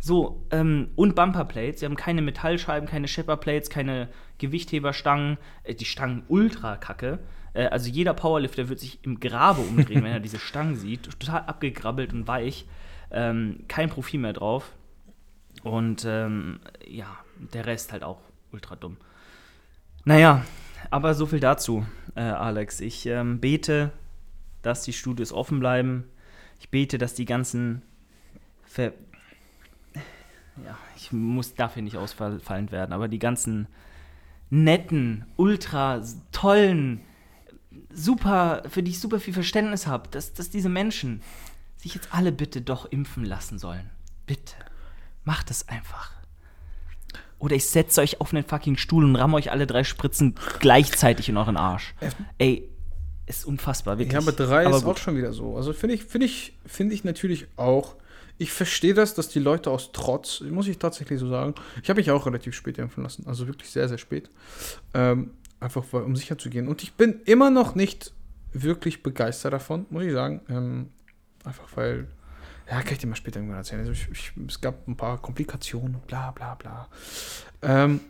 So, ähm, und Bumperplates. Wir haben keine Metallscheiben, keine Shepperplates, keine Gewichtheberstangen. Äh, die Stangen ultra kacke. Äh, also jeder Powerlifter wird sich im Grabe umdrehen, wenn er diese Stangen sieht. Total abgegrabbelt und weich. Ähm, kein Profil mehr drauf. Und ähm, ja, der Rest halt auch ultra dumm. Naja, aber so viel dazu, äh, Alex. Ich ähm, bete, dass die Studios offen bleiben. Ich bete, dass die ganzen Ver ja, ich muss dafür nicht ausfallend werden, aber die ganzen netten, ultra tollen, super, für die ich super viel Verständnis habe, dass, dass diese Menschen sich jetzt alle bitte doch impfen lassen sollen. Bitte. Macht es einfach. Oder ich setze euch auf einen fucking Stuhl und ramme euch alle drei Spritzen gleichzeitig in euren Arsch. Ey, ist unfassbar, wirklich. Ja, aber drei Aber ist gut. auch schon wieder so. Also finde ich, finde ich, finde ich natürlich auch. Ich verstehe das, dass die Leute aus Trotz, muss ich tatsächlich so sagen, ich habe mich auch relativ spät impfen lassen, also wirklich sehr, sehr spät. Ähm, einfach um sicher zu gehen. Und ich bin immer noch nicht wirklich begeistert davon, muss ich sagen. Ähm, einfach weil, ja, kann ich dir mal später irgendwann erzählen. Also ich, ich, es gab ein paar Komplikationen, bla bla bla. Ähm,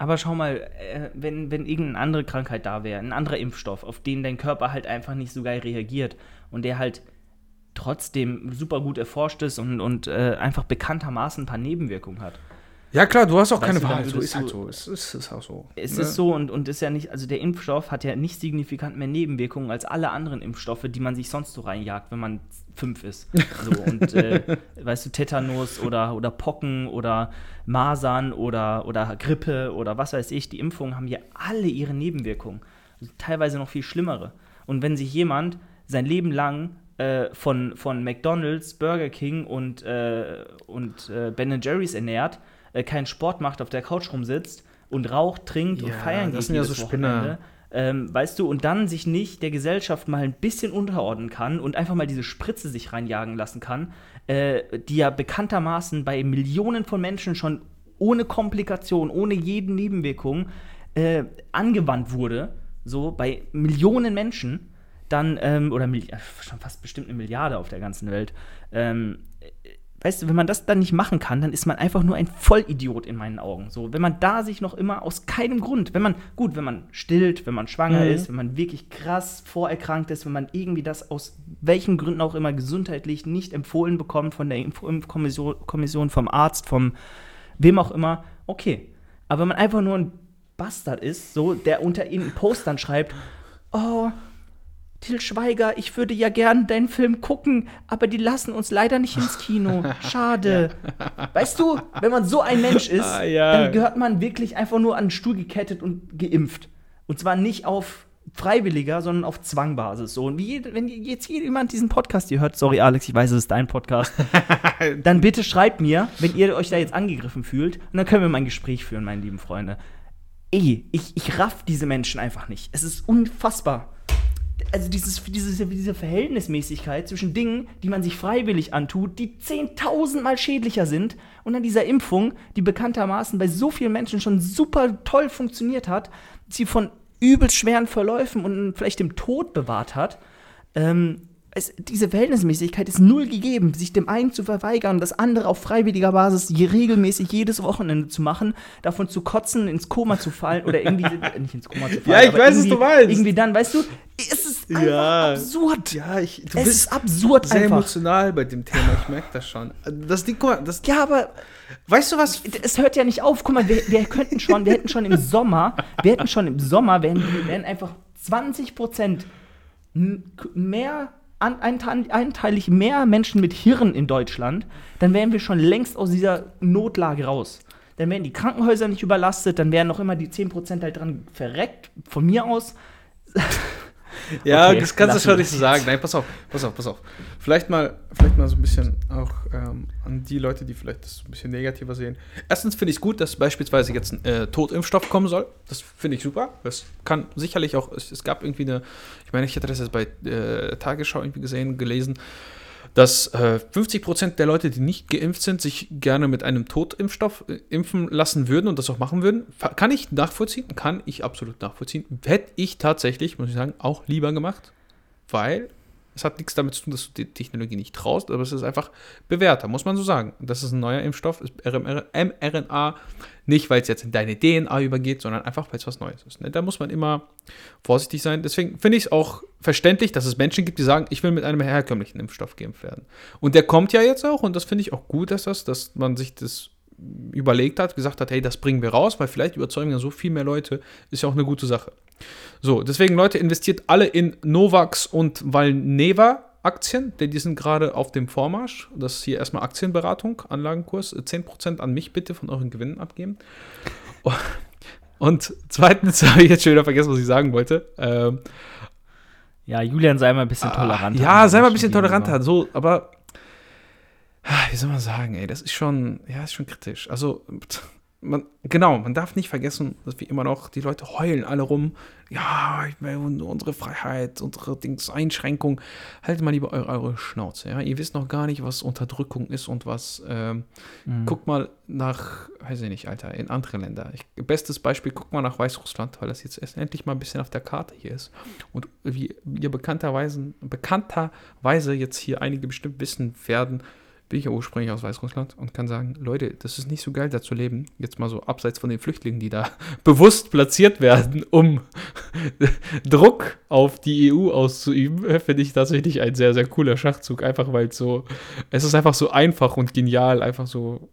Aber schau mal, äh, wenn, wenn irgendeine andere Krankheit da wäre, ein anderer Impfstoff, auf den dein Körper halt einfach nicht so geil reagiert und der halt trotzdem super gut erforscht ist und, und äh, einfach bekanntermaßen ein paar Nebenwirkungen hat, Ja, klar, du hast auch Weißt keine Wahrheit. So ist halt so. Es ist, ist auch so. Es Ne? ist so und, und ist ja nicht, also der Impfstoff hat ja nicht signifikant mehr Nebenwirkungen als alle anderen Impfstoffe, die man sich sonst so reinjagt, wenn man fünf ist. So, und äh, weißt du, Tetanus oder, oder Pocken oder Masern oder, oder Grippe oder was weiß ich, die Impfungen haben ja alle ihre Nebenwirkungen. Also teilweise noch viel schlimmere. Und wenn sich jemand sein Leben lang äh, von, von McDonalds, Burger King und, äh, und äh, Ben Jerry's ernährt, äh, keinen Sport macht, auf der Couch rumsitzt und raucht, trinkt und Ja, feiern das geht sind ja so Spinner. Ähm, weißt du, und dann sich nicht der Gesellschaft mal ein bisschen unterordnen kann und einfach mal diese Spritze sich reinjagen lassen kann, äh, die ja bekanntermaßen bei Millionen von Menschen schon ohne Komplikation, ohne jeden Nebenwirkung äh, angewandt wurde, so bei Millionen Menschen, dann, ähm, oder schon fast bestimmt eine Milliarde auf der ganzen Welt, ähm, weißt du, wenn man das dann nicht machen kann, dann ist man einfach nur ein Vollidiot in meinen Augen. So, wenn man da sich noch immer aus keinem Grund, wenn man, gut, wenn man stillt, wenn man schwanger Mhm. ist, wenn man wirklich krass vorerkrankt ist, wenn man irgendwie das aus welchen Gründen auch immer gesundheitlich nicht empfohlen bekommt von der Impf- Impfkommission, Kommission, vom Arzt, vom wem auch immer, okay. Aber wenn man einfach nur ein Bastard ist, so, der unter irgendeinem Post dann schreibt, oh, Til Schweiger, ich würde ja gern deinen Film gucken, aber die lassen uns leider nicht ins Kino. Schade. Weißt du, wenn man so ein Mensch ist, Ah, ja. dann gehört man wirklich einfach nur an den Stuhl gekettet und geimpft. Und zwar nicht auf freiwilliger, sondern auf Zwangbasis. So, und wie, wenn jetzt jemand diesen Podcast hier hört, sorry Alex, ich weiß, es ist dein Podcast, dann bitte schreibt mir, wenn ihr euch da jetzt angegriffen fühlt, und dann können wir mal ein Gespräch führen, meine lieben Freunde. Ey, ich, ich raff diese Menschen einfach nicht. Es ist unfassbar. Also dieses, dieses, diese Verhältnismäßigkeit zwischen Dingen, die man sich freiwillig antut, die 10.000 Mal schädlicher sind, und dann dieser Impfung, die bekanntermaßen bei so vielen Menschen schon super toll funktioniert hat, sie von übelst schweren Verläufen und vielleicht dem Tod bewahrt hat. Ähm, es, diese Verhältnismäßigkeit ist null gegeben, sich dem einen zu verweigern das andere auf freiwilliger Basis je regelmäßig jedes Wochenende zu machen, davon zu kotzen, ins Koma zu fallen oder irgendwie äh, nicht ins Koma zu fallen. Ja, ich weiß, was du meinst. Irgendwie dann, weißt du, es ist einfach Ja. absurd. Ja, ich, du es bist ist absurd sehr einfach. emotional bei dem Thema, ich merke das schon. Das Ding, guck mal, das, Ja, aber weißt du was? es hört ja nicht auf. Guck mal, wir, wir könnten schon, wir hätten schon im Sommer, wir hätten schon im Sommer, wären, wären einfach 20 Prozent mehr, einteilig mehr Menschen mit Hirn in Deutschland, dann wären wir schon längst aus dieser Notlage raus. Dann wären die Krankenhäuser nicht überlastet, dann wären noch immer die 10 Prozent halt dran verreckt, von mir aus. Ja, Okay, das kannst du schon nicht so sagen. Nein, pass auf, pass auf, pass auf. Vielleicht mal, vielleicht mal so ein bisschen auch ähm, an die Leute, die vielleicht das ein bisschen negativer sehen. Erstens finde ich es gut, dass beispielsweise jetzt ein äh, Totimpfstoff kommen soll. Das finde ich super. Das kann sicherlich auch, es, es gab irgendwie eine, ich meine, ich hatte das jetzt bei äh, Tagesschau irgendwie gesehen, gelesen, dass äh, 50% der Leute, die nicht geimpft sind, sich gerne mit einem Totimpfstoff äh, impfen lassen würden und das auch machen würden. Kann ich nachvollziehen? Kann ich absolut nachvollziehen. Hätte ich tatsächlich, muss ich sagen, auch lieber gemacht, weil es hat nichts damit zu tun, dass du die Technologie nicht traust, aber es ist einfach bewährter, muss man so sagen. Das ist ein neuer Impfstoff, ist mRNA, nicht weil es jetzt in deine DNA übergeht, sondern einfach, weil es was Neues ist. Ne? Da muss man immer vorsichtig sein. Deswegen finde ich es auch verständlich, dass es Menschen gibt, die sagen, ich will mit einem herkömmlichen Impfstoff geimpft werden. Und der kommt ja jetzt auch und das finde ich auch gut, dass das, dass man sich das überlegt hat, gesagt hat, hey, das bringen wir raus, weil vielleicht überzeugen ja so viel mehr Leute, ist ja auch eine gute Sache. So, deswegen Leute, investiert alle in Novax und Valneva Aktien, denn die sind gerade auf dem Vormarsch. Das ist hier erstmal Aktienberatung, Anlagenkurs. 10% an mich bitte von euren Gewinnen abgeben. Und zweitens habe ich jetzt schon wieder vergessen, was ich sagen wollte. Ähm, Ja, Julian, sei mal ein bisschen toleranter. ja, sei mal ein bisschen toleranter. So, aber ah, wie soll man sagen, ey, das ist schon, ja, ist schon kritisch. Also, man, genau, man darf nicht vergessen, dass wir immer noch, die Leute heulen alle rum. Ja, unsere Freiheit, unsere Dings, Einschränkung. Haltet mal lieber eure, eure Schnauze, ja. Ihr wisst noch gar nicht, was Unterdrückung ist und was, ähm, Mhm. Guck mal nach, weiß ich nicht, Alter, in andere Länder. Ich, bestes Beispiel, guck mal nach Weißrussland, weil das jetzt erst endlich mal ein bisschen auf der Karte hier ist. Und wie wir bekannterweise, bekannterweise jetzt hier einige bestimmt wissen werden, bin ich ja ursprünglich aus Weißrussland und kann sagen, Leute, das ist nicht so geil, da zu leben. Jetzt mal so abseits von den Flüchtlingen, die da bewusst platziert werden, um Druck auf die EU auszuüben, finde ich tatsächlich ein sehr, sehr cooler Schachzug. Einfach weil es so, es ist einfach so einfach und genial, einfach so.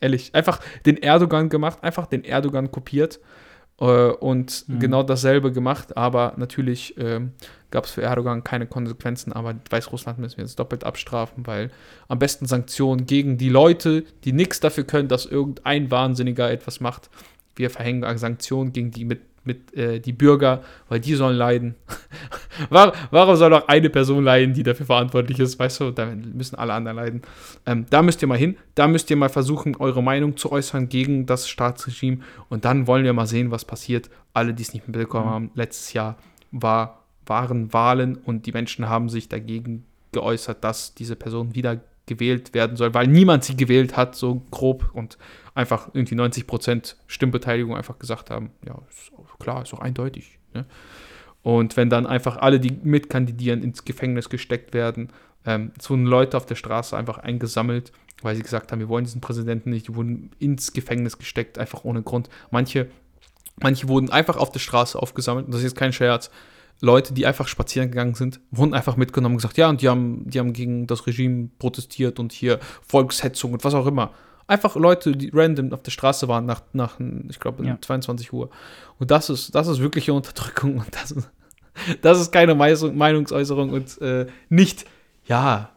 Ehrlich. Einfach den Erdogan gemacht, einfach den Erdogan kopiert äh, und Mhm. genau dasselbe gemacht. Aber natürlich ähm, gab es für Erdogan keine Konsequenzen. Aber Weißrussland müssen wir jetzt doppelt abstrafen, weil am besten Sanktionen gegen die Leute, die nichts dafür können, dass irgendein Wahnsinniger etwas macht. Wir verhängen Sanktionen gegen die mit, mit äh, die Bürger, weil die sollen leiden. War, warum soll auch eine Person leiden, die dafür verantwortlich ist? Weißt du, da müssen alle anderen leiden. Ähm, da müsst ihr mal hin. Da müsst ihr mal versuchen, eure Meinung zu äußern gegen das Staatsregime. Und dann wollen wir mal sehen, was passiert. Alle, die es nicht mitbekommen haben, letztes Jahr war, waren Wahlen und die Menschen haben sich dagegen geäußert, dass diese Person wieder gewählt werden soll, weil niemand sie gewählt hat, so grob und einfach irgendwie 90% Stimmbeteiligung einfach gesagt haben, ja, ist klar, ist auch eindeutig. Ne? Und wenn dann einfach alle, die mitkandidieren, ins Gefängnis gesteckt werden, ähm, es wurden Leute auf der Straße einfach eingesammelt, weil sie gesagt haben, wir wollen diesen Präsidenten nicht, die wurden ins Gefängnis gesteckt, einfach ohne Grund. Manche, manche wurden einfach auf der Straße aufgesammelt, und das ist jetzt kein Scherz. Leute, die einfach spazieren gegangen sind, wurden einfach mitgenommen und gesagt, ja, und die haben, die haben gegen das Regime protestiert und hier Volkshetzung und was auch immer. Einfach Leute, die random auf der Straße waren nach, nach ich glaube, Ja. 22 Uhr. Und das ist, das ist wirkliche Unterdrückung und das ist, das ist keine Meinungsäußerung und äh, nicht, ja,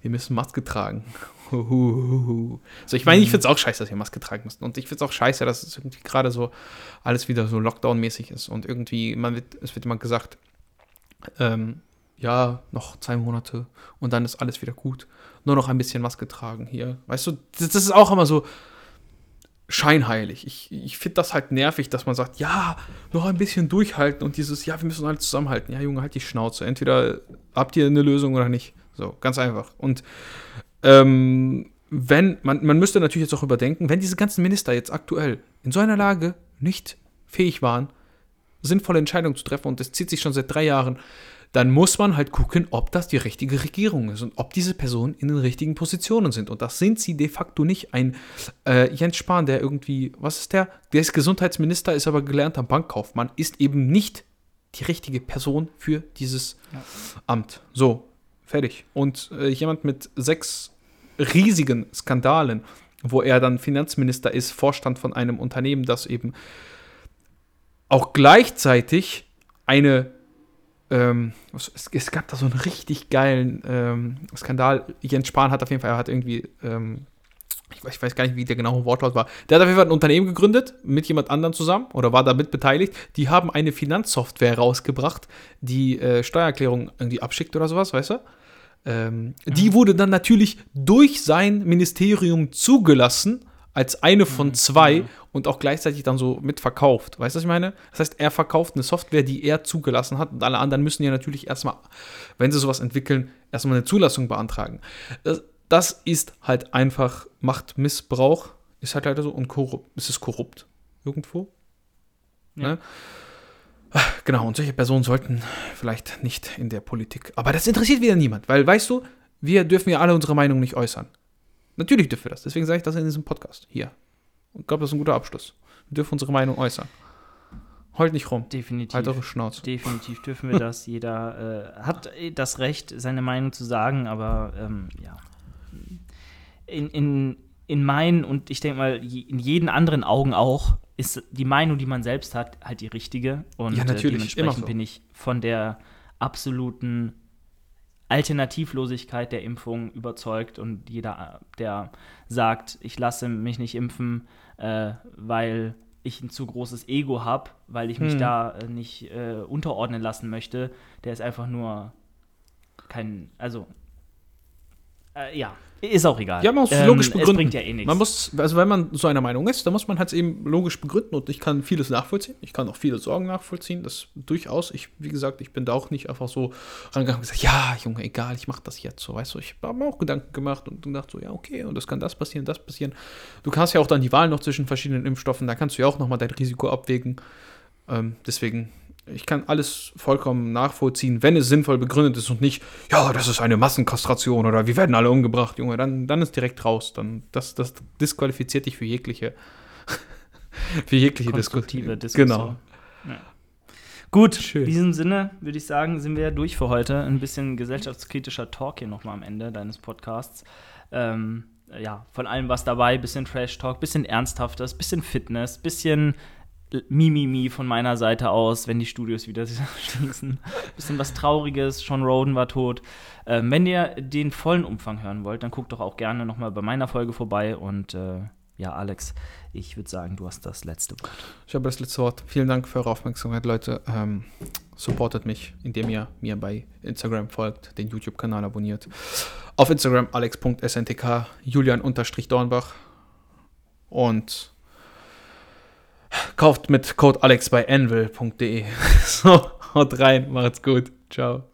wir müssen Maske tragen. So, ich meine, ich finde es auch scheiße, dass wir Maske tragen müssen. Und ich finde es auch scheiße, dass es irgendwie gerade so alles wieder so Lockdown-mäßig ist. Und irgendwie, man wird, es wird immer gesagt, ähm, ja, noch zwei Monate und dann ist alles wieder gut. Nur noch ein bisschen Maske tragen hier. Weißt du, das, das ist auch immer so scheinheilig. Ich, ich finde das halt nervig, dass man sagt, ja, noch ein bisschen durchhalten und dieses, ja, wir müssen alle zusammenhalten. Ja, Junge, halt die Schnauze. Entweder habt ihr eine Lösung oder nicht. So, ganz einfach. Und ähm, wenn, man, man müsste natürlich jetzt auch überdenken, wenn diese ganzen Minister jetzt aktuell in so einer Lage nicht fähig waren, sinnvolle Entscheidungen zu treffen, und das zieht sich schon seit drei Jahren, dann muss man halt gucken, ob das die richtige Regierung ist und ob diese Personen in den richtigen Positionen sind. Und das sind sie de facto nicht. Ein äh, Jens Spahn, der irgendwie, was ist der? Der ist Gesundheitsminister, ist aber gelernter Bankkaufmann, ist eben nicht die richtige Person für dieses Ja. Amt. So, fertig. Und äh, jemand mit sechs riesigen Skandalen, wo er dann Finanzminister ist, Vorstand von einem Unternehmen, das eben auch gleichzeitig eine ähm, es, es gab da so einen richtig geilen ähm, Skandal. Jens Spahn hat auf jeden Fall, er hat irgendwie, ähm, ich, weiß, ich weiß gar nicht, wie der genaue Wortlaut war. Der hat auf jeden Fall ein Unternehmen gegründet mit jemand anderem zusammen oder war damit beteiligt. Die haben eine Finanzsoftware rausgebracht, die äh, Steuererklärung irgendwie abschickt oder sowas, weißt du? Ähm, Die wurde dann natürlich durch sein Ministerium zugelassen als eine von zwei und auch gleichzeitig dann so mitverkauft. Weißt du, was ich meine? Das heißt, er verkauft eine Software, die er zugelassen hat und alle anderen müssen ja natürlich erstmal, wenn sie sowas entwickeln, erstmal eine Zulassung beantragen. Das, das ist halt einfach Machtmissbrauch, ist halt leider so und korrupt. Es ist korrupt irgendwo. Ja. Ne? Genau, und solche Personen sollten vielleicht nicht in der Politik. Aber das interessiert wieder niemand, weil, weißt du, wir dürfen ja alle unsere Meinung nicht äußern. Natürlich dürfen wir das. Deswegen sage ich das in diesem Podcast hier. Und ich glaube, das ist ein guter Abschluss. Wir dürfen unsere Meinung äußern. Heult nicht rum. Definitiv. Halt eure Schnauze. Definitiv dürfen wir das. Jeder äh, hat äh, das Recht, seine Meinung zu sagen, aber ähm, ja. In, in, in meinen und ich denke mal, in jeden anderen Augen auch, ist die Meinung, die man selbst hat, halt die richtige. Und Ja, natürlich, äh, dementsprechend so. bin ich von der absoluten Alternativlosigkeit der Impfung überzeugt und jeder, der sagt, ich lasse mich nicht impfen, äh, weil ich ein zu großes Ego habe, weil ich mich Hm. da äh, nicht äh, unterordnen lassen möchte, der ist einfach nur kein, also äh, ja, ist auch egal. Ja, man muss es Ähm, logisch Es begründen. bringt ja eh nichts. Man muss, also wenn man so einer Meinung ist, dann muss man halt eben logisch begründen und ich kann vieles nachvollziehen. Ich kann auch viele Sorgen nachvollziehen, das durchaus. Ich, wie gesagt, ich bin da auch nicht einfach so rangegangen und gesagt, ja, Junge, egal, ich mache das jetzt so, weißt du. Ich habe mir auch Gedanken gemacht und gedacht so, ja, okay, und das kann das passieren, das passieren. Du kannst ja auch dann die Wahl noch zwischen verschiedenen Impfstoffen, da kannst du ja auch nochmal dein Risiko abwägen. Ähm, deswegen, ich kann alles vollkommen nachvollziehen, wenn es sinnvoll begründet ist und nicht, ja, das ist eine Massenkastration oder wir werden alle umgebracht, Junge, dann, dann ist direkt raus. Dann, das, das disqualifiziert dich für jegliche, für jegliche Diskussion. Diskussion. Genau. Ja. Gut, Schön. in diesem Sinne würde ich sagen, sind wir durch für heute. Ein bisschen gesellschaftskritischer Talk hier nochmal am Ende deines Podcasts. Ähm, äh, ja, von allem was dabei. Bisschen Trash Talk, bisschen Ernsthaftes, bisschen Fitness, bisschen Mimimi von meiner Seite aus, wenn die Studios wieder schließen. Bisschen was Trauriges, Sean Roden war tot. Ähm, wenn ihr den vollen Umfang hören wollt, dann guckt doch auch gerne nochmal bei meiner Folge vorbei. Und äh, ja, Alex, ich würde sagen, du hast das letzte Wort. Ich habe das letzte Wort. Vielen Dank für eure Aufmerksamkeit, Leute. Ähm, supportet mich, indem ihr mir bei Instagram folgt, den YouTube-Kanal abonniert. Auf Instagram alex.sntk, Julian-Dornbach. Und kauft mit Code Alex bei anvil.de. so, haut rein, macht's gut. Ciao.